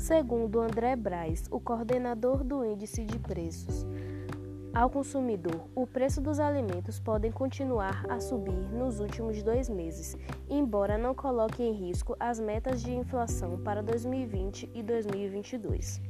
Segundo André Braz, o coordenador do Índice de Preços ao consumidor, o preço dos alimentos podem continuar a subir nos últimos dois meses, embora não coloque em risco as metas de inflação para 2020 e 2022.